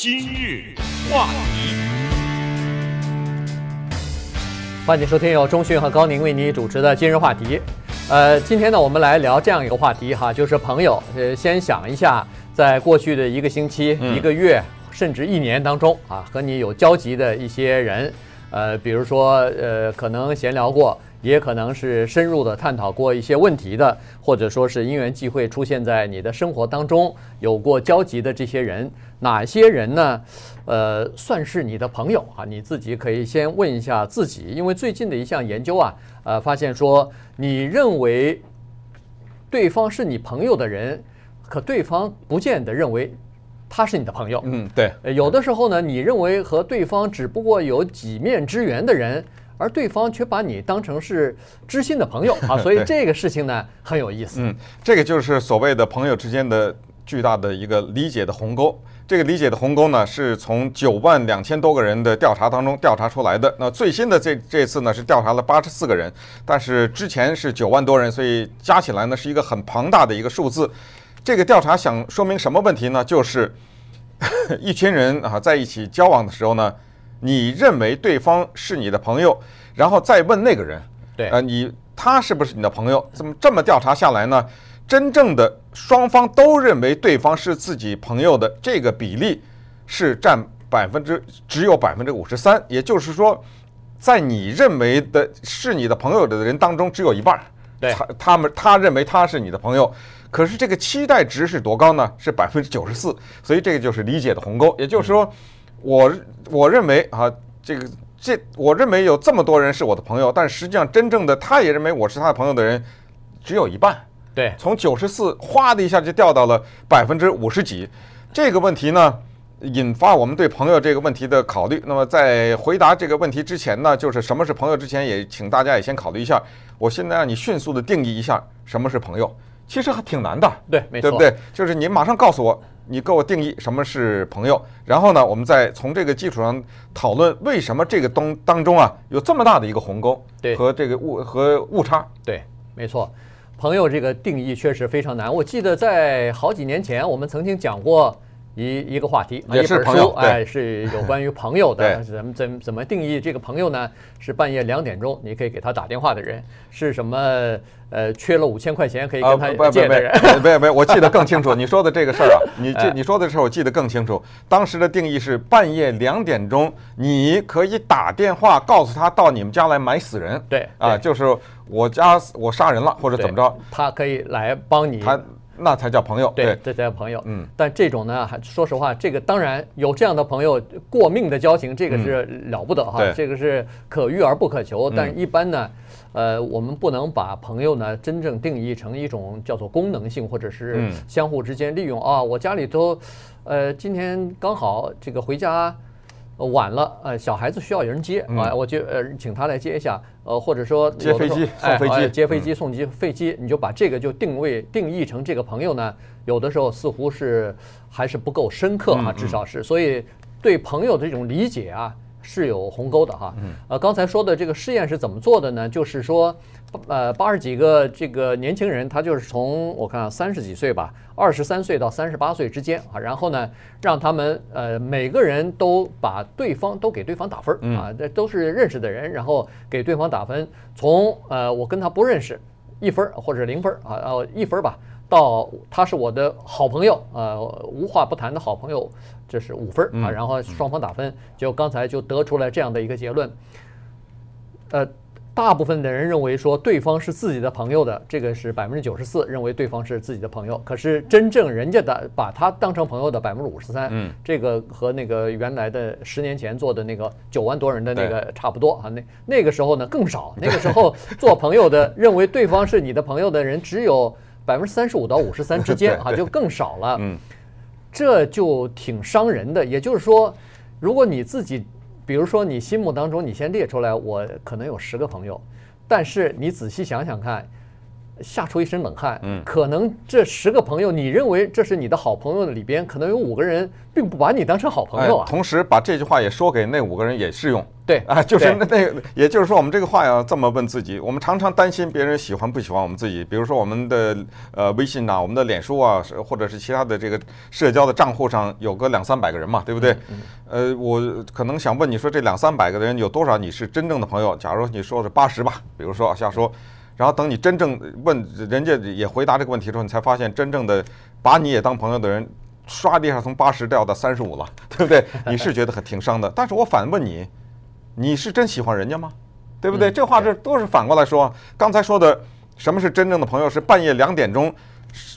今日话题，欢迎收听由钟讯和高宁为你主持的今日话题。呃，今天呢，我们来聊这样一个话题哈，就是朋友。呃，先想一下，在过去的一个星期、一个月，甚至一年当中啊，和你有交集的一些人，呃，比如说呃，可能闲聊过。也可能是深入的探讨过一些问题的，或者说是因缘际会出现在你的生活当中，有过交集的这些人，哪些人呢？呃，算是你的朋友啊？你自己可以先问一下自己，因为最近的一项研究啊，呃，发现说，你认为对方是你朋友的人，可对方不见得认为他是你的朋友。嗯，对。有的时候呢，你认为和对方只不过有几面之缘的人。而对方却把你当成是知心的朋友 啊，所以这个事情呢很有意思。嗯，这个就是所谓的朋友之间的巨大的一个理解的鸿沟。这个理解的鸿沟呢，是从九万两千多个人的调查当中调查出来的。那最新的这这次呢是调查了八十四个人，但是之前是九万多人，所以加起来呢是一个很庞大的一个数字。这个调查想说明什么问题呢？就是 一群人啊在一起交往的时候呢。你认为对方是你的朋友，然后再问那个人，对，呃，你他是不是你的朋友？怎么这么调查下来呢？真正的双方都认为对方是自己朋友的这个比例是占百分之只有百分之五十三，也就是说，在你认为的是你的朋友的人当中，只有一半，对，他他们他认为他是你的朋友，可是这个期待值是多高呢？是百分之九十四，所以这个就是理解的鸿沟，也就是说。嗯我我认为啊，这个这我认为有这么多人是我的朋友，但实际上真正的他也认为我是他的朋友的人只有一半。对，从九十四哗的一下就掉到了百分之五十几。这个问题呢，引发我们对朋友这个问题的考虑。那么在回答这个问题之前呢，就是什么是朋友之前，也请大家也先考虑一下。我现在让你迅速的定义一下什么是朋友，其实还挺难的。对，没错，对不对？就是你马上告诉我。你给我定义什么是朋友，然后呢，我们再从这个基础上讨论为什么这个东当中啊有这么大的一个鸿沟，对，和这个误和误差，对，没错，朋友这个定义确实非常难。我记得在好几年前我们曾经讲过。一一个话题，也是朋友，哎，是有关于朋友的，对怎么怎么怎么定义这个朋友呢？是半夜两点钟你可以给他打电话的人，是什么？呃，缺了五千块钱可以跟他借的人？没没没没，我记得更清楚。你说的这个事儿啊，你这你说的事儿我记得更清楚。当时的定义是半夜两点钟你可以打电话告诉他到你们家来买死人。对啊，就是我家我杀人了或者怎么着，他可以来帮你。他。那才叫朋友，对，这才叫朋友。嗯，但这种呢，还说实话，这个当然有这样的朋友，过命的交情，这个是了不得哈，对，这个是可遇而不可求。但一般呢，呃，我们不能把朋友呢真正定义成一种叫做功能性，或者是相互之间利用啊。我家里头，呃，今天刚好这个回家。晚了，呃，小孩子需要有人接啊，我就呃请他来接一下，呃，或者说接飞机送飞机，接飞机送机飞机，你就把这个就定位定义成这个朋友呢，有的时候似乎是还是不够深刻啊，至少是，所以对朋友的这种理解啊是有鸿沟的哈。呃，刚才说的这个试验是怎么做的呢？就是说。呃，八十几个这个年轻人，他就是从我看三十几岁吧，二十三岁到三十八岁之间啊，然后呢，让他们呃每个人都把对方都给对方打分啊，这都是认识的人，然后给对方打分，从呃我跟他不认识一分或者零分啊，呃一分吧，到他是我的好朋友，呃无话不谈的好朋友，这是五分啊，然后双方打分，就刚才就得出来这样的一个结论，呃。大部分的人认为说对方是自己的朋友的，这个是百分之九十四认为对方是自己的朋友。可是真正人家的把他当成朋友的百分之五十三，嗯，这个和那个原来的十年前做的那个九万多人的那个差不多啊。那那个时候呢更少，那个时候做朋友的认为对方是你的朋友的人只有百分之三十五到五十三之间啊，就更少了。嗯，这就挺伤人的。也就是说，如果你自己。比如说，你心目当中，你先列出来，我可能有十个朋友，但是你仔细想想看，吓出一身冷汗。嗯，可能这十个朋友，你认为这是你的好朋友的里边，可能有五个人并不把你当成好朋友啊。哎、同时把这句话也说给那五个人也适用。对啊，就是那那个，也就是说，我们这个话要这么问自己：我们常常担心别人喜欢不喜欢我们自己。比如说我们的呃微信呐，我们的脸书啊，或者是其他的这个社交的账户上有个两三百个人嘛，对不对？呃，我可能想问你说，这两三百个人有多少你是真正的朋友？假如你说是八十吧，比如说瞎说。然后等你真正问人家也回答这个问题之后，你才发现真正的把你也当朋友的人，唰地一下从八十掉到三十五了，对不对？你是觉得很挺伤的。但是我反问你，你是真喜欢人家吗？对不对？这话这都是反过来说。刚才说的什么是真正的朋友？是半夜两点钟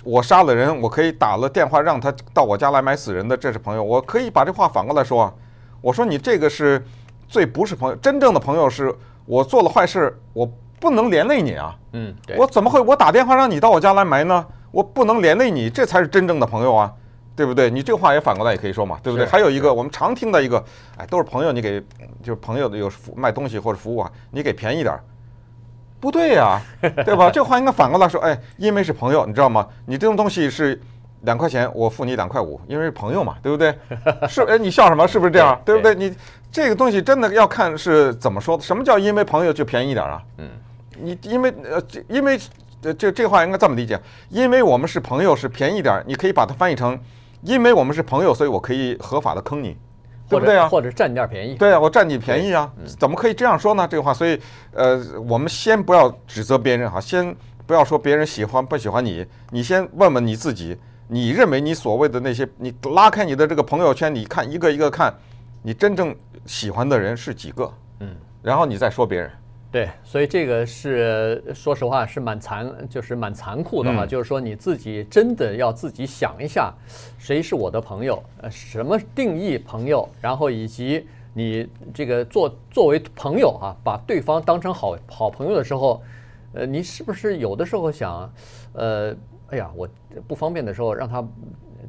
我杀了人，我可以打了电话让他到我家来买死人的，这是朋友。我可以把这话反过来说，我说你这个是最不是朋友。真正的朋友是我做了坏事，我。不能连累你啊！嗯，我怎么会？我打电话让你到我家来埋呢？我不能连累你，这才是真正的朋友啊，对不对？你这话也反过来也可以说嘛，对不对？还有一个我们常听的一个，哎，都是朋友，你给就是朋友的有卖东西或者服务啊，你给便宜点儿，不对呀，对吧？这话应该反过来说，哎，因为是朋友，你知道吗？你这种东西是两块钱，我付你两块五，因为是朋友嘛，对不对？是，哎，你笑什么？是不是这样？对不对？你这个东西真的要看是怎么说的。什么叫因为朋友就便宜点儿啊？嗯。你因为呃，因为呃，这这话应该这么理解，因为我们是朋友，是便宜点，你可以把它翻译成，因为我们是朋友，所以我可以合法的坑你，对不对啊？或者占点便宜。对啊，我占你便宜啊，怎么可以这样说呢？这个话，所以呃，我们先不要指责别人哈，先不要说别人喜欢不喜欢你，你先问问你自己，你认为你所谓的那些，你拉开你的这个朋友圈，你看一个一个看，你真正喜欢的人是几个？嗯，然后你再说别人。对，所以这个是说实话是蛮残，就是蛮残酷的嘛。就是说你自己真的要自己想一下，谁是我的朋友？呃，什么定义朋友？然后以及你这个作作为朋友啊，把对方当成好好朋友的时候，呃，你是不是有的时候想，呃，哎呀，我不方便的时候让他。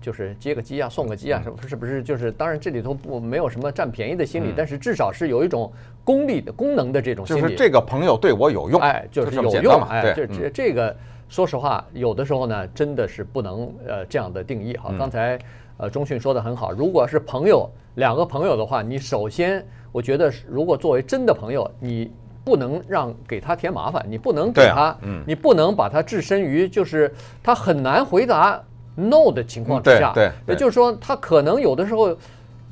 就是接个机啊，送个机啊，是不是不是？就是当然这里头不没有什么占便宜的心理，但是至少是有一种功利的功能的这种心理。就是这个朋友对我有用，哎，就是有用嘛，哎，这这这个说实话，有的时候呢，真的是不能呃这样的定义哈。刚才呃中迅说的很好，如果是朋友两个朋友的话，你首先我觉得如果作为真的朋友，你不能让给他添麻烦，你不能给他，你不能把他置身于就是他很难回答。No 的情况之下，对，也就是说，他可能有的时候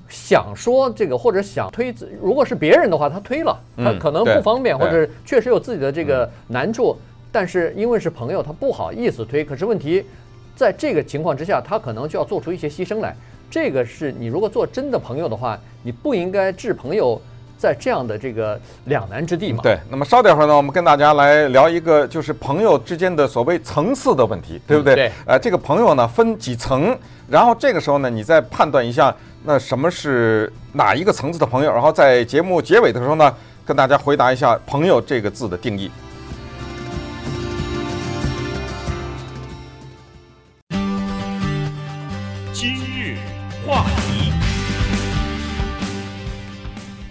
想说这个，或者想推，如果是别人的话，他推了，他可能不方便，或者确实有自己的这个难处，但是因为是朋友，他不好意思推。可是问题，在这个情况之下，他可能就要做出一些牺牲来。这个是你如果做真的朋友的话，你不应该置朋友。在这样的这个两难之地嘛？对，那么稍等会儿呢，我们跟大家来聊一个就是朋友之间的所谓层次的问题，对不对？对。呃，这个朋友呢分几层，然后这个时候呢，你再判断一下，那什么是哪一个层次的朋友？然后在节目结尾的时候呢，跟大家回答一下“朋友”这个字的定义。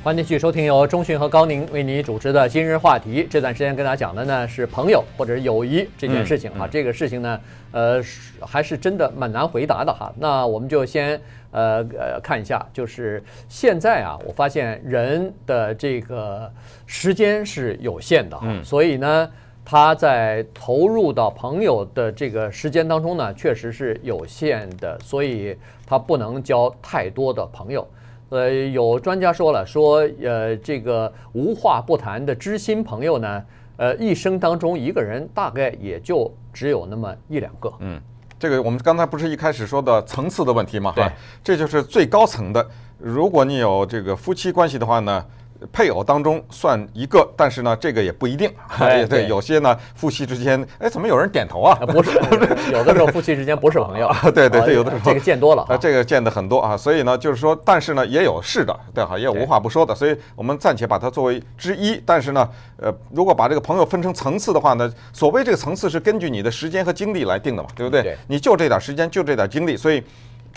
欢迎继续收听由中讯和高宁为你主持的今日话题。这段时间跟大家讲的呢是朋友或者是友谊这件事情啊，这个事情呢，呃，还是真的蛮难回答的哈。那我们就先呃呃看一下，就是现在啊，我发现人的这个时间是有限的哈，所以呢，他在投入到朋友的这个时间当中呢，确实是有限的，所以他不能交太多的朋友。呃，有专家说了，说呃，这个无话不谈的知心朋友呢，呃，一生当中一个人大概也就只有那么一两个。嗯，这个我们刚才不是一开始说的层次的问题嘛？对，这就是最高层的。如果你有这个夫妻关系的话呢，配偶当中算一个，但是呢，这个也不一定。对，对，有些呢，夫妻之间，哎，怎么有人点头啊？不是，有的时候夫妻之间不是朋友。对对对，有的时候这个见多了啊，这个见的很多啊。所以呢，就是说，但是呢，也有是的，对哈，也有无话不说的。所以我们暂且把它作为之一。但是呢，呃，如果把这个朋友分成层次的话呢，所谓这个层次是根据你的时间和精力来定的嘛，对不对？你就这点时间，就这点精力，所以。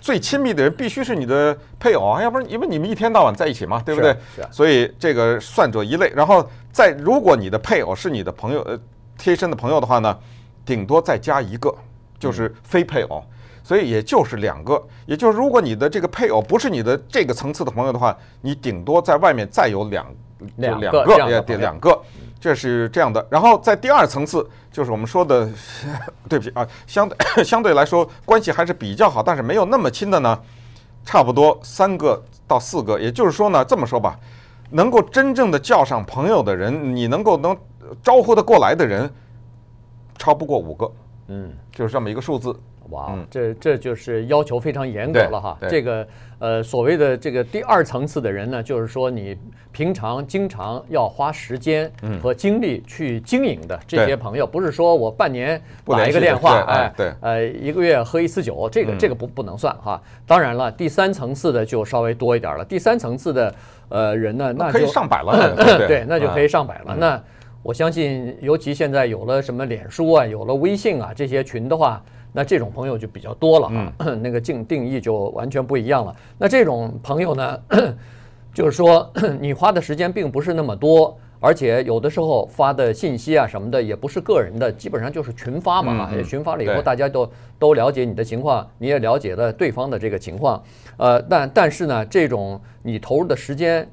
最亲密的人必须是你的配偶啊，要不然因为你们一天到晚在一起嘛，对不对？是。所以这个算作一类。然后再如果你的配偶是你的朋友，呃，贴身的朋友的话呢，顶多再加一个，就是非配偶，所以也就是两个。也就是如果你的这个配偶不是你的这个层次的朋友的话，你顶多在外面再有两两两个也得两个，这是这样的。然后在第二层次，就是我们说的，对不起啊，相对 相对来说关系还是比较好，但是没有那么亲的呢，差不多三个到四个。也就是说呢，这么说吧，能够真正的叫上朋友的人，你能够能招呼得过来的人，超不过五个。嗯，就是这么一个数字。哇，这这就是要求非常严格了哈。这个呃，所谓的这个第二层次的人呢，就是说你平常经常要花时间和精力去经营的这些朋友，不是说我半年打一个电话，哎，对，呃，一个月喝一次酒，这个这个不不能算哈。当然了，第三层次的就稍微多一点了。第三层次的呃人呢，那可以上百了，对，那就可以上百了。那我相信，尤其现在有了什么脸书啊，有了微信啊这些群的话。那这种朋友就比较多了啊，那个定定义就完全不一样了。那这种朋友呢，就是说 你花的时间并不是那么多，而且有的时候发的信息啊什么的也不是个人的，基本上就是群发嘛。群发了以后，大家都都了解你的情况，你也了解了对方的这个情况。呃，但但是呢，这种你投入的时间，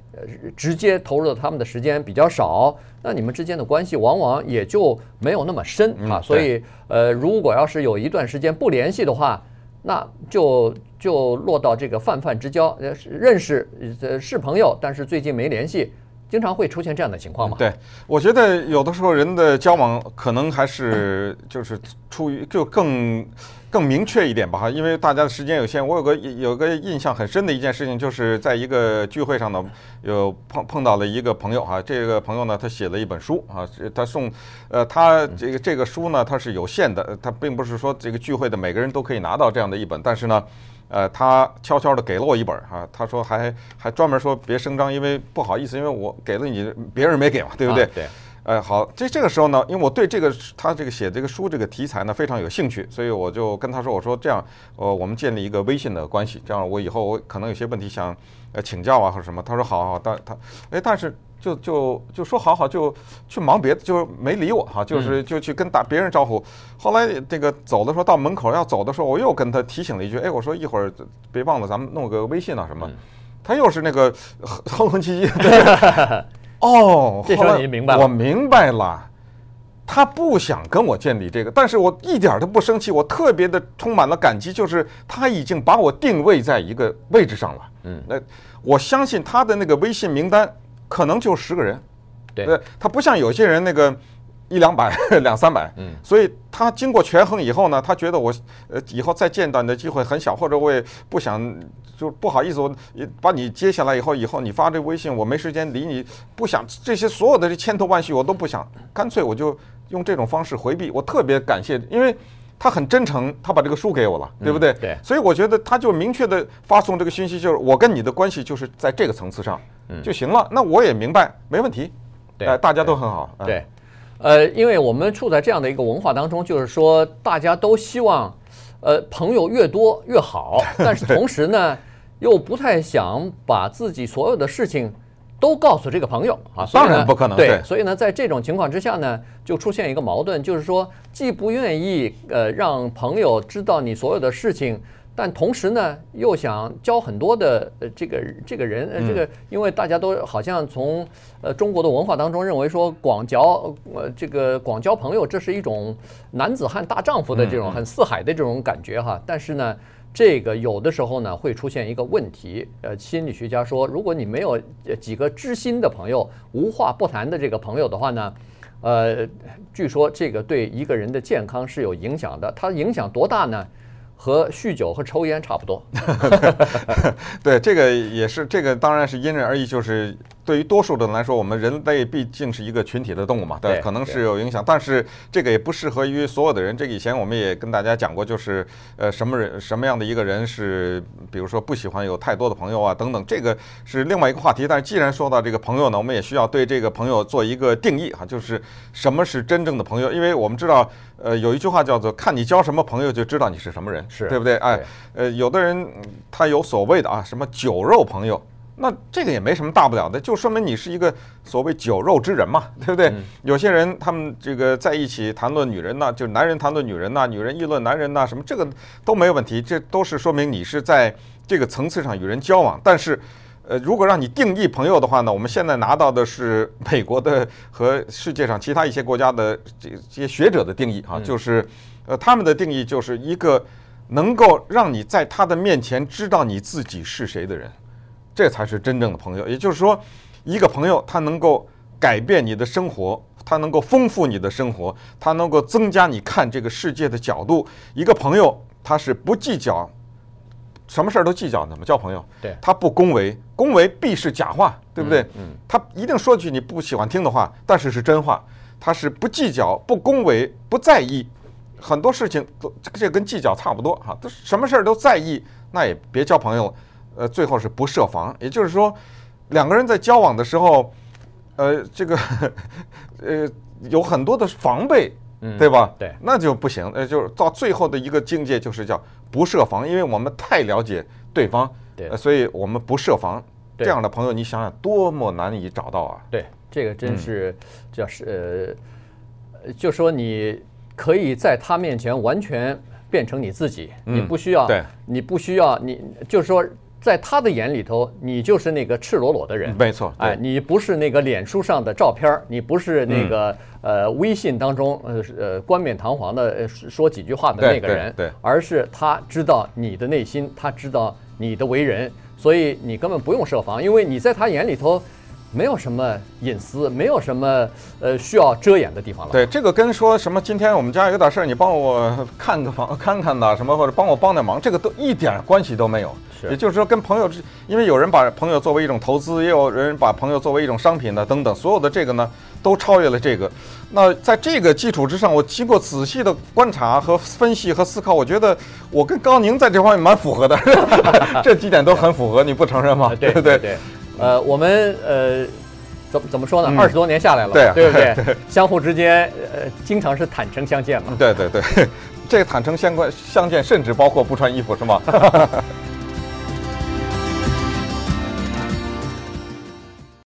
直接投入到他们的时间比较少。那你们之间的关系往往也就没有那么深啊，所以呃，如果要是有一段时间不联系的话，那就就落到这个泛泛之交，呃，认识呃是朋友，但是最近没联系，经常会出现这样的情况嘛。对，我觉得有的时候人的交往可能还是 就是出于就更。更明确一点吧哈，因为大家的时间有限，我有个有个印象很深的一件事情，就是在一个聚会上呢，有碰碰到了一个朋友哈，这个朋友呢，他写了一本书啊，他送，呃，他这个这个书呢，它是有限的，他并不是说这个聚会的每个人都可以拿到这样的一本，但是呢，呃，他悄悄的给了我一本哈，他说还还专门说别声张，因为不好意思，因为我给了你，别人没给嘛，对不对？对。哎，好，这这个时候呢，因为我对这个他这个写这个书这个题材呢非常有兴趣，所以我就跟他说，我说这样，呃，我们建立一个微信的关系，这样我以后我可能有些问题想呃请教啊或者什么。他说好好，但他哎，但是就就就说好好就去忙别的，就没理我哈，就是就去跟打别人招呼。后来这个走的时候到门口要走的时候，我又跟他提醒了一句，哎，我说一会儿别忘了咱们弄个微信啊什么。他又是那个哼哼唧唧。哦，这时候你明白了，我明白了，他不想跟我建立这个，但是我一点都不生气，我特别的充满了感激，就是他已经把我定位在一个位置上了。嗯，那我相信他的那个微信名单可能就十个人，对，他不像有些人那个。一两百、两三百，嗯，所以他经过权衡以后呢，他觉得我呃以后再见到你的机会很小，或者我也不想，就不好意思，我把你接下来以后，以后你发这微信，我没时间理你，不想这些所有的这千头万绪我都不想，干脆我就用这种方式回避。我特别感谢，因为他很真诚，他把这个书给我了，对不对？对。所以我觉得他就明确的发送这个信息，就是我跟你的关系就是在这个层次上就行了。那我也明白，没问题。对，大家都很好。对。呃，因为我们处在这样的一个文化当中，就是说大家都希望，呃，朋友越多越好，但是同时呢，又不太想把自己所有的事情都告诉这个朋友啊。当然不可能。对，所以呢，在这种情况之下呢，就出现一个矛盾，就是说，既不愿意呃让朋友知道你所有的事情。但同时呢，又想交很多的呃这个这个人呃这个，因为大家都好像从呃中国的文化当中认为说广交呃这个广交朋友，这是一种男子汉大丈夫的这种很四海的这种感觉哈。但是呢，这个有的时候呢会出现一个问题，呃，心理学家说，如果你没有几个知心的朋友，无话不谈的这个朋友的话呢，呃，据说这个对一个人的健康是有影响的。它影响多大呢？和酗酒和抽烟差不多，对，这个也是，这个当然是因人而异，就是。对于多数的人来说，我们人类毕竟是一个群体的动物嘛，对，可能是有影响，但是这个也不适合于所有的人。这个以前我们也跟大家讲过，就是呃，什么人什么样的一个人是，比如说不喜欢有太多的朋友啊等等，这个是另外一个话题。但是既然说到这个朋友呢，我们也需要对这个朋友做一个定义哈，就是什么是真正的朋友？因为我们知道，呃，有一句话叫做“看你交什么朋友，就知道你是什么人”，是对不对？哎，呃，有的人他有所谓的啊，什么酒肉朋友。那这个也没什么大不了的，就说明你是一个所谓酒肉之人嘛，对不对？有些人他们这个在一起谈论女人呐，就男人谈论女人呐，女人议论男人呐，什么这个都没有问题，这都是说明你是在这个层次上与人交往。但是，呃，如果让你定义朋友的话呢，我们现在拿到的是美国的和世界上其他一些国家的这些学者的定义啊，就是，呃，他们的定义就是一个能够让你在他的面前知道你自己是谁的人。这才是真正的朋友，也就是说，一个朋友他能够改变你的生活，他能够丰富你的生活，他能够增加你看这个世界的角度。一个朋友他是不计较，什么事儿都计较怎么，交朋友。对，他不恭维，恭维必是假话，对不对？嗯，他一定说句你不喜欢听的话，但是是真话。他是不计较，不恭维，不在意，很多事情都这跟计较差不多哈，都什么事儿都在意，那也别交朋友了。呃，最后是不设防，也就是说，两个人在交往的时候，呃，这个呃有很多的防备，对吧？对，那就不行。呃，就是到最后的一个境界，就是叫不设防，因为我们太了解对方，对，所以我们不设防。这样的朋友，你想想多么难以找到啊！对，这个真是叫是呃，就说你可以在他面前完全变成你自己，你不需要，对，你不需要，你就是说。在他的眼里头，你就是那个赤裸裸的人，没错。哎，你不是那个脸书上的照片，你不是那个呃微信当中呃呃冠冕堂皇的说几句话的那个人，对，而是他知道你的内心，他知道你的为人，所以你根本不用设防，因为你在他眼里头。没有什么隐私，没有什么呃需要遮掩的地方了。对，这个跟说什么今天我们家有点事儿，你帮我看个房 看看呐，什么或者帮我帮点忙，这个都一点关系都没有。是，也就是说跟朋友之，因为有人把朋友作为一种投资，也有人把朋友作为一种商品的等等，所有的这个呢都超越了这个。那在这个基础之上，我经过仔细的观察和分析和思考，我觉得我跟高宁在这方面蛮符合的，这几点都很符合，你不承认吗？对不对？对。呃，我们呃，怎么怎么说呢？二十多年下来了，对啊，对不对？相互之间呃，经常是坦诚相见嘛。对对对，这个坦诚相关相见，甚至包括不穿衣服，是吗？